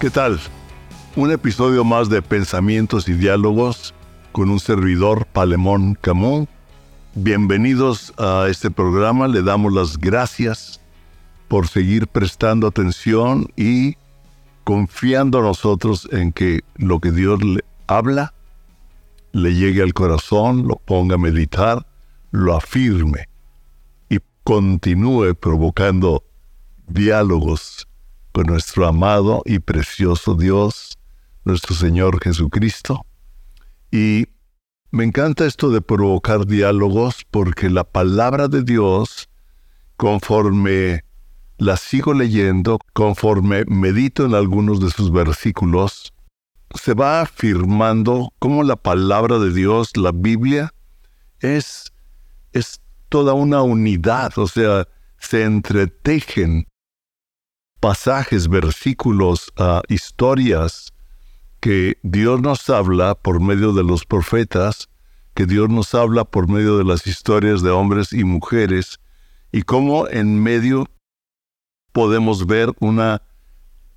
¿Qué tal? Un episodio más de Pensamientos y Diálogos con un servidor Palemón Camus. Bienvenidos a este programa, le damos las gracias por seguir prestando atención y confiando a nosotros en que lo que Dios le habla le llegue al corazón, lo ponga a meditar, lo afirme y continúe provocando diálogos con nuestro amado y precioso Dios, nuestro Señor Jesucristo. Y me encanta esto de provocar diálogos porque la palabra de Dios, conforme la sigo leyendo, conforme medito en algunos de sus versículos, se va afirmando cómo la palabra de Dios, la Biblia, es, es toda una unidad, o sea, se entretejen pasajes, versículos, uh, historias que Dios nos habla por medio de los profetas, que Dios nos habla por medio de las historias de hombres y mujeres, y cómo en medio podemos ver una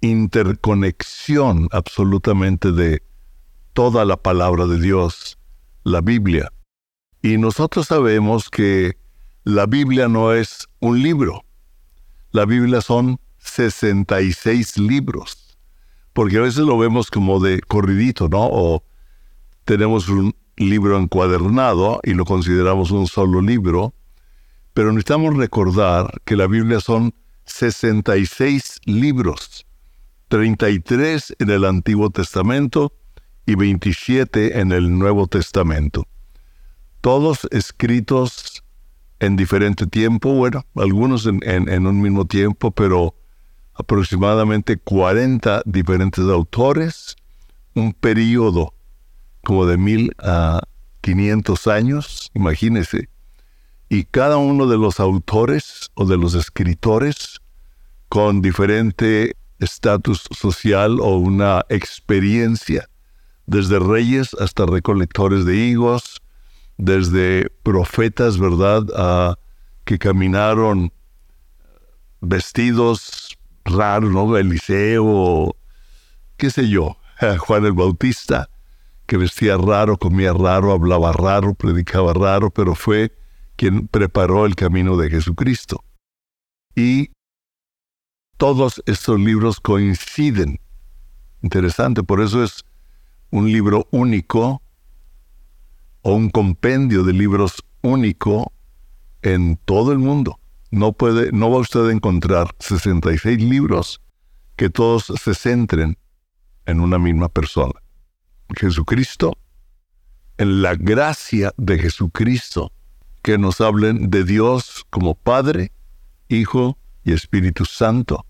interconexión absolutamente de toda la palabra de Dios, la Biblia. Y nosotros sabemos que la Biblia no es un libro. La Biblia son 66 libros. Porque a veces lo vemos como de corridito, ¿no? O tenemos un libro encuadernado y lo consideramos un solo libro. Pero necesitamos recordar que la Biblia son 66 libros, 33 en el Antiguo Testamento y 27 en el Nuevo Testamento. Todos escritos en diferente tiempo, bueno, algunos en, en un mismo tiempo, pero aproximadamente 40 diferentes autores, un periodo como de mil a 500 años, imagínese, y cada uno de los autores o de los escritores con diferente estatus social o una experiencia, desde reyes hasta recolectores de higos, desde profetas, ¿verdad?, a, que caminaron vestidos raro, ¿no? Eliseo, qué sé yo, Juan el Bautista, que vestía raro, comía raro, hablaba raro, predicaba raro, pero fue quien preparó el camino de Jesucristo. Y todos estos libros coinciden. Interesante, por eso es un libro único o un compendio de libros único en todo el mundo no puede, no va usted a encontrar 66 libros que todos se centren en una misma persona. Jesucristo, en la gracia de Jesucristo, que nos hablen de Dios como Padre, Hijo y Espíritu Santo.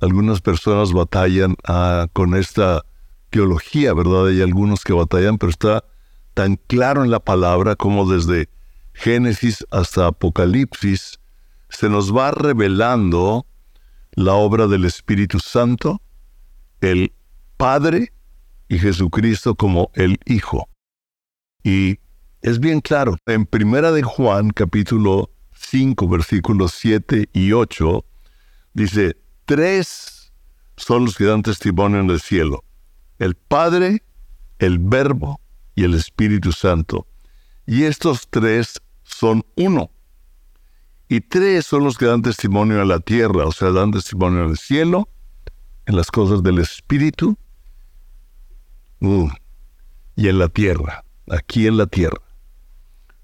Algunas personas batallan ah, con esta teología, ¿verdad? Hay algunos que batallan, pero está tan claro en la palabra como desde Génesis hasta Apocalipsis se nos va revelando la obra del Espíritu Santo, el Padre y Jesucristo como el Hijo. Y es bien claro, en Primera de Juan, capítulo 5, versículos 7 y 8, dice, tres son los que dan testimonio en el cielo, el Padre, el Verbo y el Espíritu Santo. Y estos tres son uno. Y tres son los que dan testimonio a la tierra, o sea, dan testimonio al cielo, en las cosas del Espíritu uh, y en la tierra, aquí en la tierra.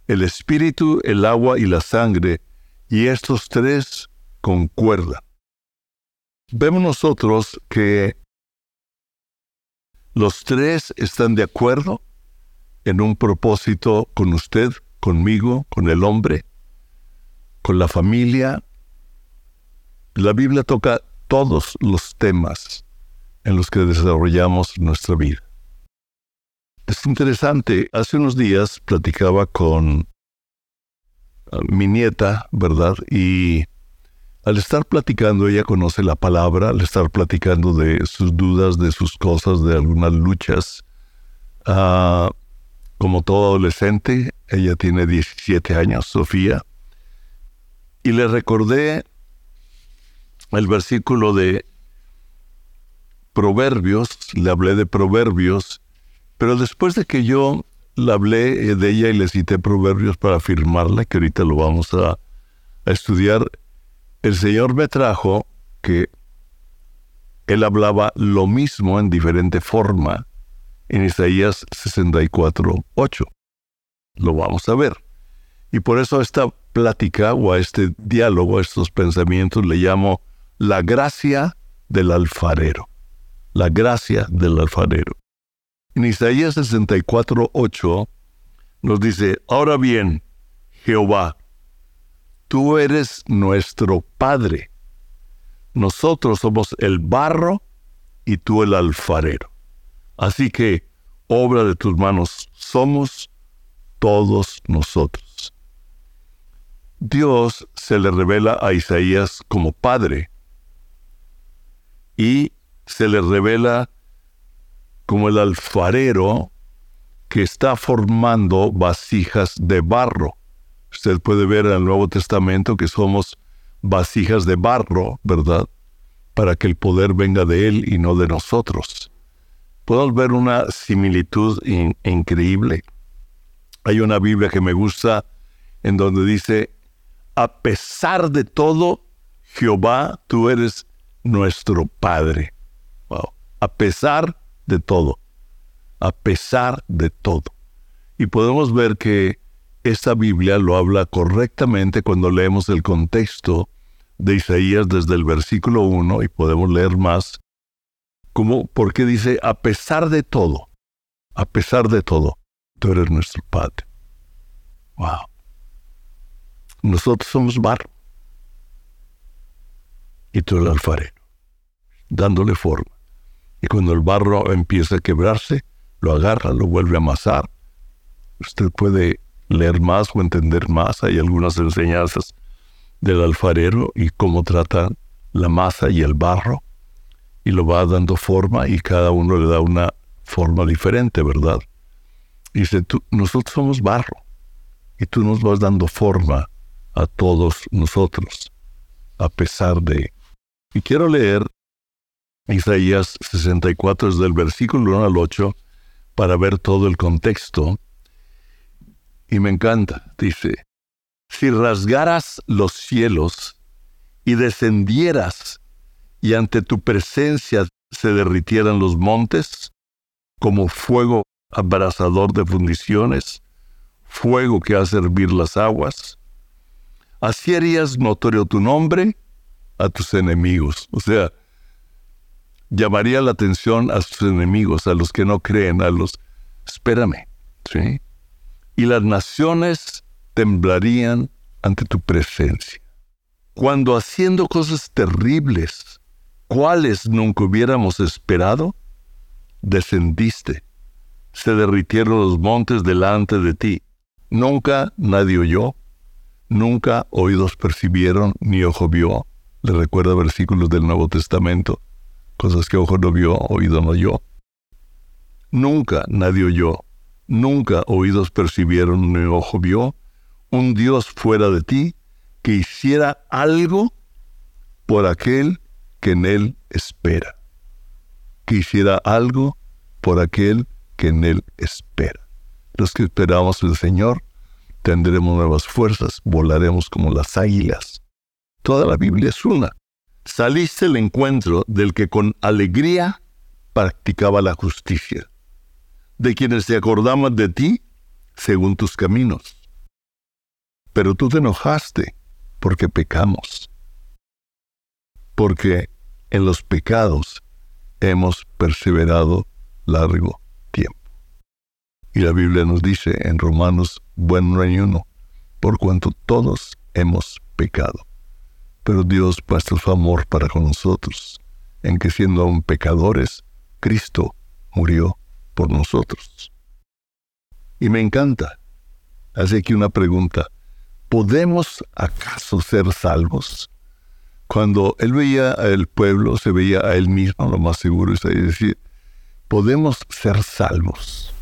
El Espíritu, el agua y la sangre, y estos tres concuerdan. Vemos nosotros que los tres están de acuerdo en un propósito con usted, conmigo, con el hombre, con la familia. La Biblia toca todos los temas en los que desarrollamos nuestra vida. Es interesante, hace unos días platicaba con ah, mi nieta, ¿verdad? Y al estar platicando, ella conoce la palabra, al estar platicando de sus dudas, de sus cosas, de algunas luchas. Ah, como todo adolescente, ella tiene 17 años, Sofía, y le recordé el versículo de Proverbios, le hablé de Proverbios, pero después de que yo le hablé eh, de ella y le cité Proverbios para afirmarla, que ahorita lo vamos a, a estudiar, el Señor me trajo que él hablaba lo mismo en diferente forma en Isaías 64, 8. Lo vamos a ver. Y por eso esta plática o a este diálogo, a estos pensamientos, le llamo la gracia del alfarero. La gracia del alfarero. En Isaías 64, 8 nos dice, ahora bien, Jehová, tú eres nuestro Padre. Nosotros somos el barro y tú el alfarero. Así que, obra de tus manos somos todos nosotros. Dios se le revela a Isaías como Padre y se le revela como el alfarero que está formando vasijas de barro. Usted puede ver en el Nuevo Testamento que somos vasijas de barro, ¿verdad? Para que el poder venga de Él y no de nosotros. Podemos ver una similitud increíble. Hay una Biblia que me gusta en donde dice, a pesar de todo, Jehová, tú eres nuestro Padre. A pesar de todo. A pesar de todo. Y podemos ver que esta Biblia lo habla correctamente cuando leemos el contexto de Isaías desde el versículo 1 y podemos leer más, como porque dice, a pesar de todo, a pesar de todo, tú eres nuestro Padre. Wow. Nosotros somos barro. Y tú el alfarero, dándole forma. Y cuando el barro empieza a quebrarse, lo agarra, lo vuelve a amasar. Usted puede leer más o entender más. Hay algunas enseñanzas del alfarero y cómo trata la masa y el barro y lo va dando forma y cada uno le da una forma diferente, ¿verdad? dice, nosotros somos barro y tú nos vas dando forma a todos nosotros, a pesar de... Y quiero leer Isaías 64 desde el versículo 1 al 8 para ver todo el contexto. Y me encanta, dice, si rasgaras los cielos y descendieras y ante tu presencia se derritieran los montes, como fuego abrasador de fundiciones, fuego que hace hervir las aguas, así harías notorio tu nombre a tus enemigos. O sea, llamaría la atención a sus enemigos, a los que no creen, a los... Espérame, ¿sí? Y las naciones temblarían ante tu presencia. Cuando haciendo cosas terribles, cuales nunca hubiéramos esperado, descendiste, se derritieron los montes delante de ti. Nunca nadie oyó, nunca oídos percibieron, ni ojo vio. Le recuerda versículos del Nuevo Testamento, cosas que ojo no vio, oído no oyó. Nunca nadie oyó, nunca oídos percibieron, ni ojo vio, un Dios fuera de ti que hiciera algo por aquel que en él espera. Que hiciera algo por aquel que en él espera. Los que esperamos el Señor tendremos nuevas fuerzas, volaremos como las águilas. Toda la Biblia es una. Saliste al encuentro del que con alegría practicaba la justicia, de quienes se acordaban de ti según tus caminos pero tú te enojaste porque pecamos. Porque en los pecados hemos perseverado largo. Y la Biblia nos dice en Romanos, bueno hay uno, por cuanto todos hemos pecado. Pero Dios muestra su amor para con nosotros, en que siendo aún pecadores, Cristo murió por nosotros. Y me encanta. Hace aquí una pregunta. ¿podemos acaso ser salvos? Cuando él veía al pueblo, se veía a él mismo, lo más seguro es decir, podemos ser salvos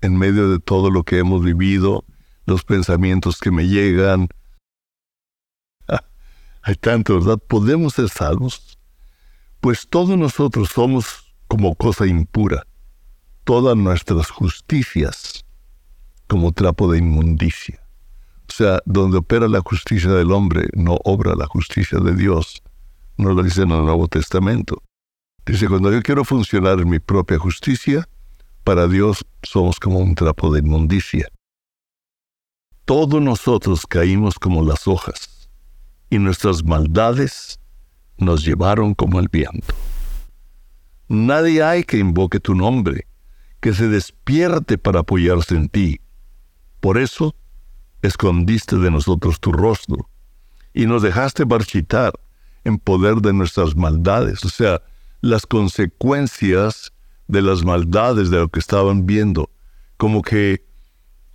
en medio de todo lo que hemos vivido, los pensamientos que me llegan. hay tanto, ¿verdad? ¿Podemos ser salvos? Pues todos nosotros somos como cosa impura, todas nuestras justicias como trapo de inmundicia. O sea, donde opera la justicia del hombre, no obra la justicia de Dios. No lo dice en el Nuevo Testamento. Dice, cuando yo quiero funcionar en mi propia justicia, para Dios somos como un trapo de inmundicia. Todos nosotros caímos como las hojas, y nuestras maldades nos llevaron como el viento. Nadie hay que invoque tu nombre, que se despierte para apoyarse en ti. Por eso, escondiste de nosotros tu rostro, y nos dejaste marchitar en poder de nuestras maldades, o sea, las consecuencias de las maldades de lo que estaban viendo. Como que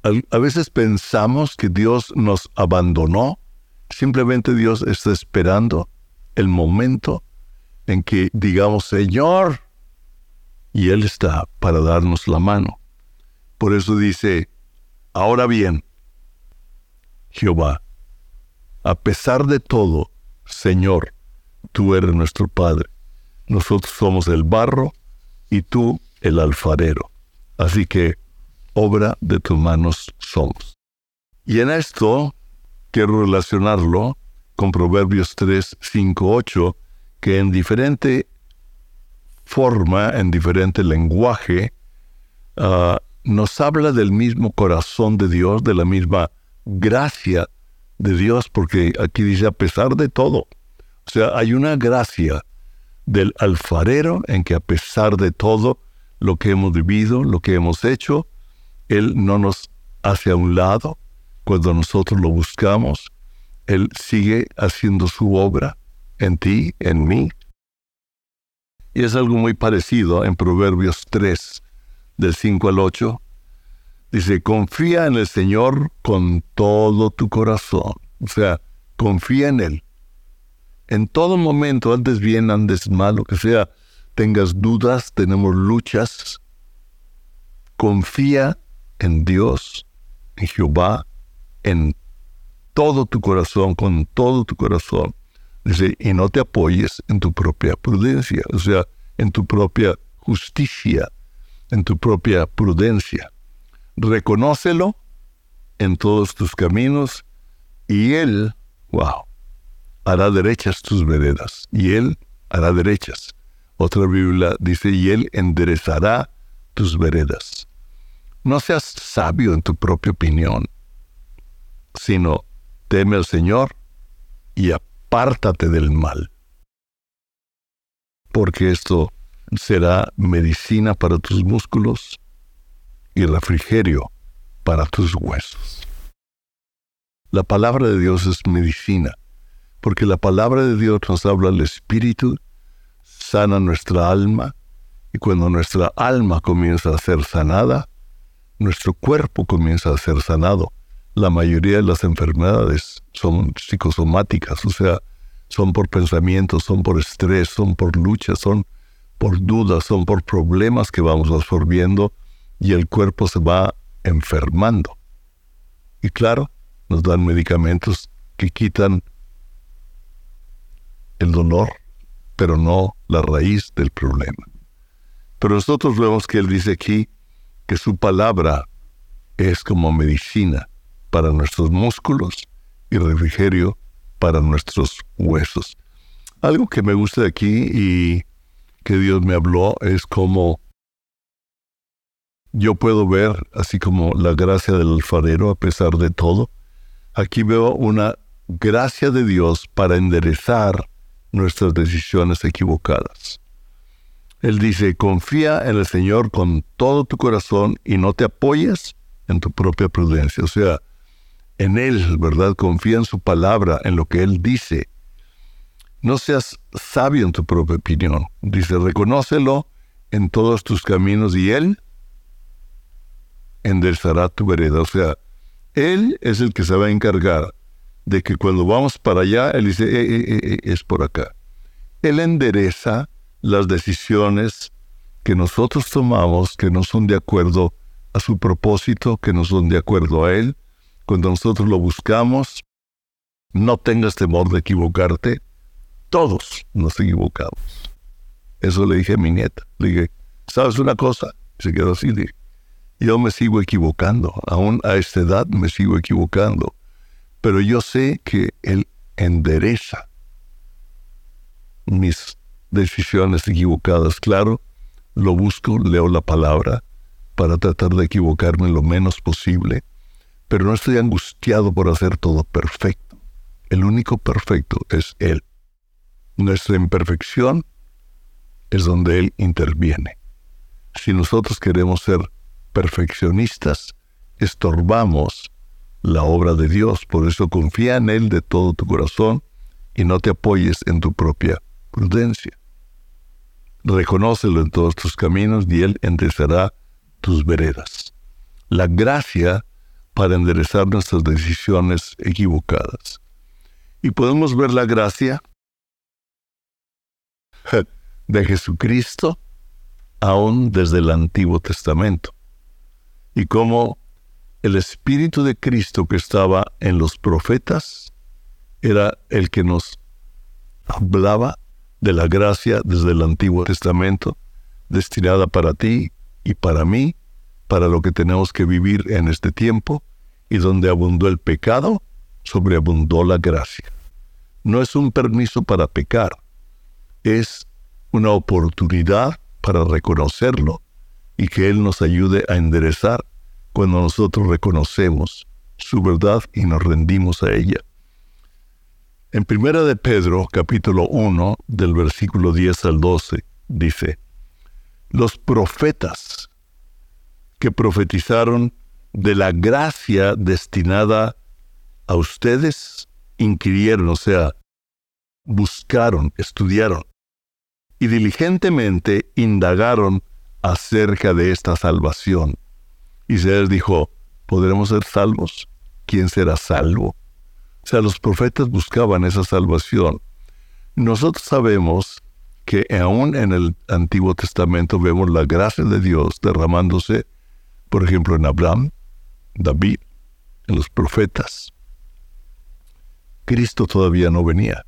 a, veces pensamos que Dios nos abandonó, simplemente Dios está esperando el momento en que digamos, Señor, y Él está para darnos la mano. Por eso dice, ahora bien, Jehová, a pesar de todo, Señor, tú eres nuestro Padre. Nosotros somos el barro y tú el alfarero. Así que obra de tus manos somos. Y en esto quiero relacionarlo con Proverbios 3, 5, 8, que en diferente forma, en diferente lenguaje, ah, nos habla del mismo corazón de Dios, de la misma gracia de Dios, porque aquí dice a pesar de todo. O sea, hay una gracia del alfarero en que a pesar de todo lo que hemos vivido, lo que hemos hecho, Él no nos hace a un lado cuando nosotros lo buscamos. Él sigue haciendo su obra en ti, en mí. Y es algo muy parecido en Proverbios 3, del 5 al 8. Dice, confía en el Señor con todo tu corazón. O sea, confía en Él en todo momento, andes bien, andes mal, lo que sea, tengas dudas, tenemos luchas, confía en Dios, en Jehová, en todo tu corazón, con todo tu corazón. Dice, y no te apoyes en tu propia prudencia, o sea, en tu propia justicia, en tu propia prudencia. Reconócelo en todos tus caminos y Él, wow, hará derechas tus veredas, y Él hará derechas. Otra Biblia dice, y Él enderezará tus veredas. No seas sabio en tu propia opinión, sino teme al Señor y apártate del mal. Porque esto será medicina para tus músculos y refrigerio para tus huesos. La palabra de Dios es medicina porque la palabra de Dios nos habla al espíritu, sana nuestra alma, y cuando nuestra alma comienza a ser sanada, nuestro cuerpo comienza a ser sanado. La mayoría de las enfermedades son psicosomáticas, o sea, son por pensamientos, son por estrés, son por luchas, son por dudas, son por problemas que vamos absorbiendo y el cuerpo se va enfermando. Y claro, nos dan medicamentos que quitan el dolor, pero no la raíz del problema. Pero nosotros vemos que él dice aquí que su palabra es como medicina para nuestros músculos y refrigerio para nuestros huesos. Algo que me gusta de aquí y que Dios me habló es como yo puedo ver, así como la gracia del alfarero a pesar de todo, aquí veo una gracia de Dios para enderezar nuestras decisiones equivocadas. Él dice, confía en el Señor con todo tu corazón y no te apoyes en tu propia prudencia. O sea, en Él, ¿verdad? Confía en su palabra, en lo que Él dice. No seas sabio en tu propia opinión. Dice, reconócelo en todos tus caminos y Él enderezará tu vereda. O sea, Él es el que se va a encargar de que cuando vamos para allá, Él dice, eh, eh, eh, es por acá. Él endereza las decisiones que nosotros tomamos que no son de acuerdo a su propósito, que no son de acuerdo a Él. Cuando nosotros lo buscamos, no tengas temor de equivocarte. Todos nos equivocamos. Eso le dije a mi nieta. Le dije, ¿sabes una cosa? Se quedó así. Dije, yo me sigo equivocando. Aún a esta edad me sigo equivocando. Pero yo sé que Él endereza mis decisiones equivocadas. Claro, lo busco, leo la palabra para tratar de equivocarme lo menos posible, pero no estoy angustiado por hacer todo perfecto. El único perfecto es Él. Nuestra imperfección es donde Él interviene. Si nosotros queremos ser perfeccionistas, estorbamos la obra de Dios. Por eso confía en Él de todo tu corazón y no te apoyes en tu propia prudencia. Reconócelo en todos tus caminos y Él enderezará tus veredas. La gracia para enderezar nuestras decisiones equivocadas. Y podemos ver la gracia de Jesucristo aún desde el Antiguo Testamento. Y cómo el Espíritu de Cristo que estaba en los profetas era el que nos hablaba de la gracia desde el Antiguo Testamento, destinada para ti y para mí, para lo que tenemos que vivir en este tiempo, y donde abundó el pecado, sobreabundó la gracia. No es un permiso para pecar, es una oportunidad para reconocerlo y que Él nos ayude a enderezar cuando nosotros reconocemos su verdad y nos rendimos a ella. En Primera de Pedro, capítulo 1, del versículo 10 al 12, dice, los profetas que profetizaron de la gracia destinada a ustedes, inquirieron, o sea, buscaron, estudiaron y diligentemente indagaron acerca de esta salvación. Les dijo, ¿podremos ser salvos? ¿Quién será salvo? O sea, los profetas buscaban esa salvación. Nosotros sabemos que aún en el Antiguo Testamento vemos la gracia de Dios derramándose, por ejemplo, en Abraham, David, en los profetas. Cristo todavía no venía.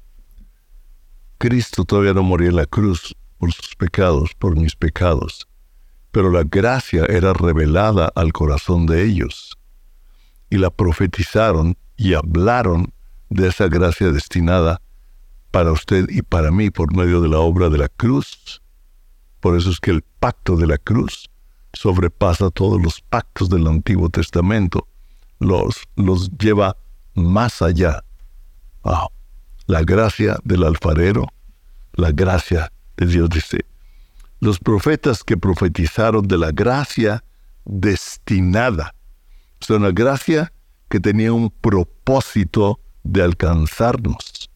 Cristo todavía no moría en la cruz por sus pecados, por mis pecados. Pero la gracia era revelada al corazón de ellos. Y la profetizaron y hablaron de esa gracia destinada para usted y para mí por medio de la obra de la cruz. Por eso es que el pacto de la cruz sobrepasa todos los pactos del Antiguo Testamento, los, los lleva más allá. La gracia del alfarero, la gracia de Dios dice, los profetas que profetizaron de la gracia destinada, sea, una gracia que tenía un propósito de alcanzarnos.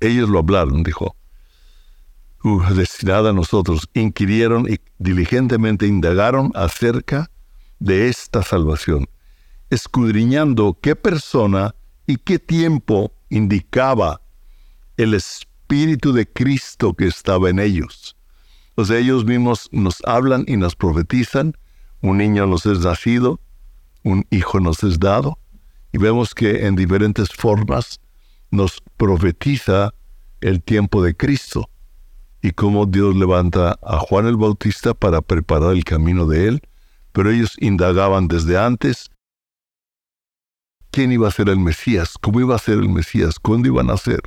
Ellos lo hablaron, dijo, uh, destinada a nosotros, inquirieron y diligentemente indagaron acerca de esta salvación, escudriñando qué persona y qué tiempo indicaba el Espíritu de Cristo que estaba en ellos. O sea, ellos mismos nos hablan y nos profetizan, un niño nos es nacido, un hijo nos es dado, y vemos que en diferentes formas nos profetiza el tiempo de Cristo y cómo Dios levanta a Juan el Bautista para preparar el camino de él, pero ellos indagaban desde antes quién iba a ser el Mesías, cómo iba a ser el Mesías, cuándo iba a nacer.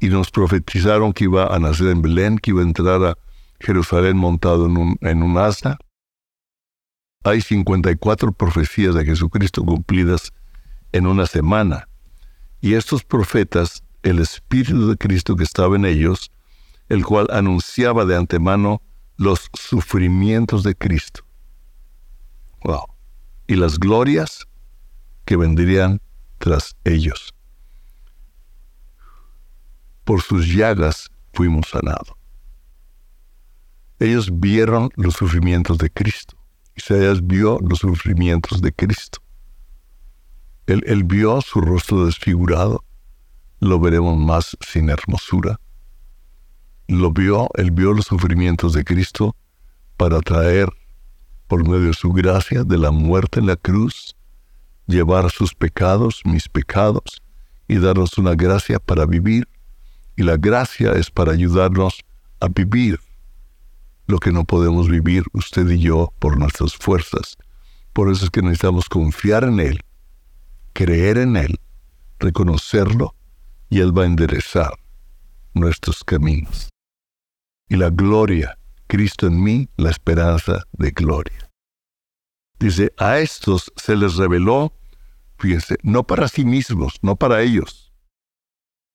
Y nos profetizaron que iba a nacer en Belén, que iba a entrar a Jerusalén montado en un, en un asna. Hay 54 profecías de Jesucristo cumplidas en una semana. Y estos profetas, el Espíritu de Cristo que estaba en ellos, el cual anunciaba de antemano los sufrimientos de Cristo. Wow. Y las glorias que vendrían tras ellos. Por sus llagas fuimos sanados. Ellos vieron los sufrimientos de Cristo. Isaías vio los sufrimientos de Cristo. Él, vio su rostro desfigurado, lo veremos más sin hermosura. Lo vio, él vio los sufrimientos de Cristo para traer, por medio de su gracia, de la muerte en la cruz, llevar sus pecados, mis pecados, y darnos una gracia para vivir Y la gracia es para ayudarnos a vivir lo que no podemos vivir usted y yo por nuestras fuerzas. Por eso es que necesitamos confiar en Él, creer en Él, reconocerlo y Él va a enderezar nuestros caminos. Y la gloria, Cristo en mí, la esperanza de gloria. Dice, a estos se les reveló, fíjense, no para sí mismos, no para ellos,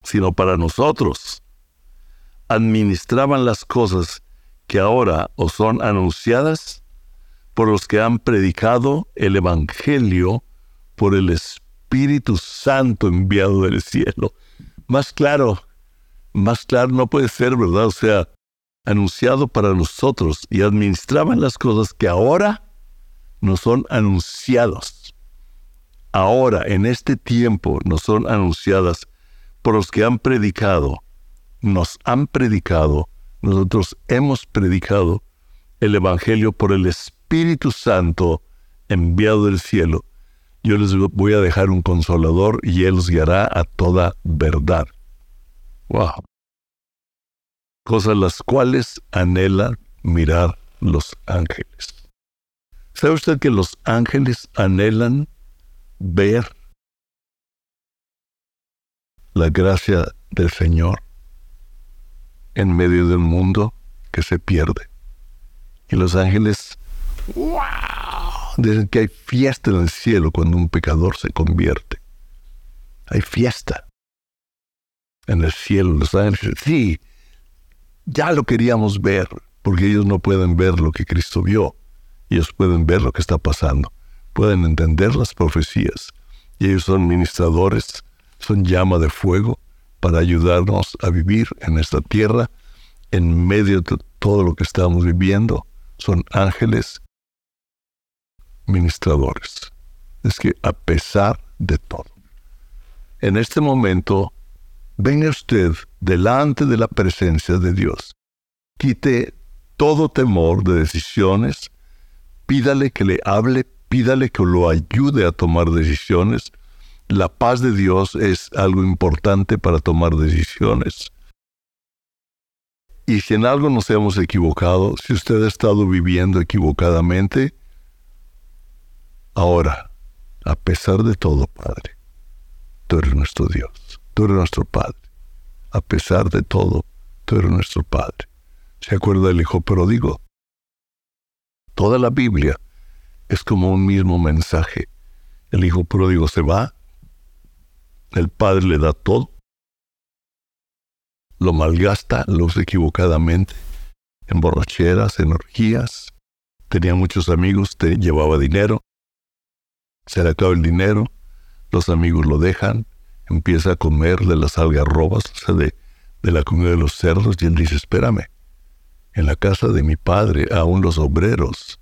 sino para nosotros. Administraban las cosas que ahora os son anunciadas por los que han predicado el Evangelio por el Espíritu Santo enviado del cielo. Más claro, más claro no puede ser, ¿verdad? O sea, anunciado para nosotros y administraban las cosas que ahora nos son anunciados. Ahora, en este tiempo, nos son anunciadas por los que han predicado, nos han predicado, nosotros hemos predicado el Evangelio por el Espíritu Santo enviado del cielo. Yo les voy a dejar un consolador y Él los guiará a toda verdad. Wow. Cosas las cuales anhela mirar los ángeles. ¿Sabe usted que los ángeles anhelan ver la gracia del Señor en medio del mundo que se pierde? Y los ángeles, wow, dicen que hay fiesta en el cielo cuando un pecador se convierte. Hay fiesta en el cielo. Los ángeles, sí, ya lo queríamos ver, porque ellos no pueden ver lo que Cristo vio. Ellos pueden ver lo que está pasando, pueden entender las profecías. Y ellos son ministradores, son llama de fuego para ayudarnos a vivir en esta tierra en medio de todo lo que estamos viviendo. Son ángeles ministradores. Es que a pesar de todo, en este momento venga usted delante de la presencia de Dios. Quite todo temor de decisiones, pídale que le hable, pídale que lo ayude a tomar decisiones. La paz de Dios es algo importante para tomar decisiones. Y si en algo nos hemos equivocado, si usted ha estado viviendo equivocadamente, ahora, a pesar de todo, Padre, tú eres nuestro Dios tú eres nuestro Padre. A pesar de todo, tú eres nuestro Padre. ¿Se acuerda del Hijo pródigo? Toda la Biblia es como un mismo mensaje. El Hijo pródigo se va, el Padre le da todo, lo malgasta, lo usa equivocadamente, en borracheras, en orgías, tenía muchos amigos, te llevaba dinero, se le acaba el dinero, los amigos lo dejan, empieza a comer de las algarrobas, o sea, de, de la comida de los cerdos, y él dice, espérame, en la casa de mi padre aún los obreros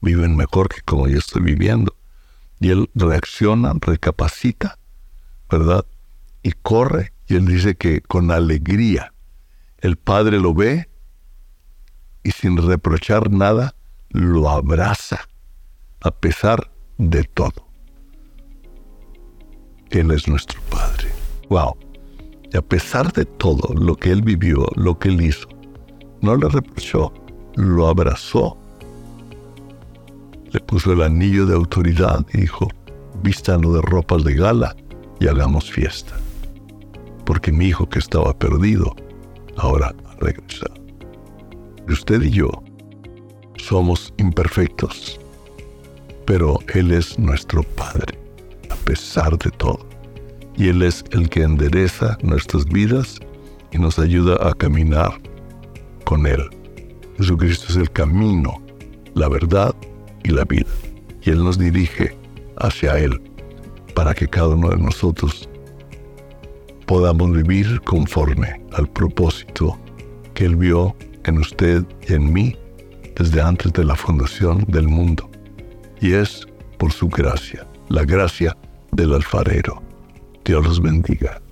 viven mejor que como yo estoy viviendo. Y él reacciona, recapacita, ¿verdad? Y corre, y él dice que con alegría el padre lo ve y sin reprochar nada, lo abraza, a pesar de todo. Él es nuestro Padre. Wow. Y a pesar de todo lo que Él vivió, lo que Él hizo, no le reprochó, lo abrazó, le puso el anillo de autoridad y dijo, de ropas de gala y hagamos fiesta. Porque mi hijo que estaba perdido, ahora ha regresado. Usted y yo somos imperfectos, pero Él es nuestro Padre pesar de todo. Y Él es el que endereza nuestras vidas y nos ayuda a caminar con Él. Jesucristo es el camino, la verdad y la vida. Y Él nos dirige hacia Él para que cada uno de nosotros podamos vivir conforme al propósito que Él vio en usted y en mí desde antes de la fundación del mundo. Y es por su gracia, la gracia del alfarero. Dios los bendiga.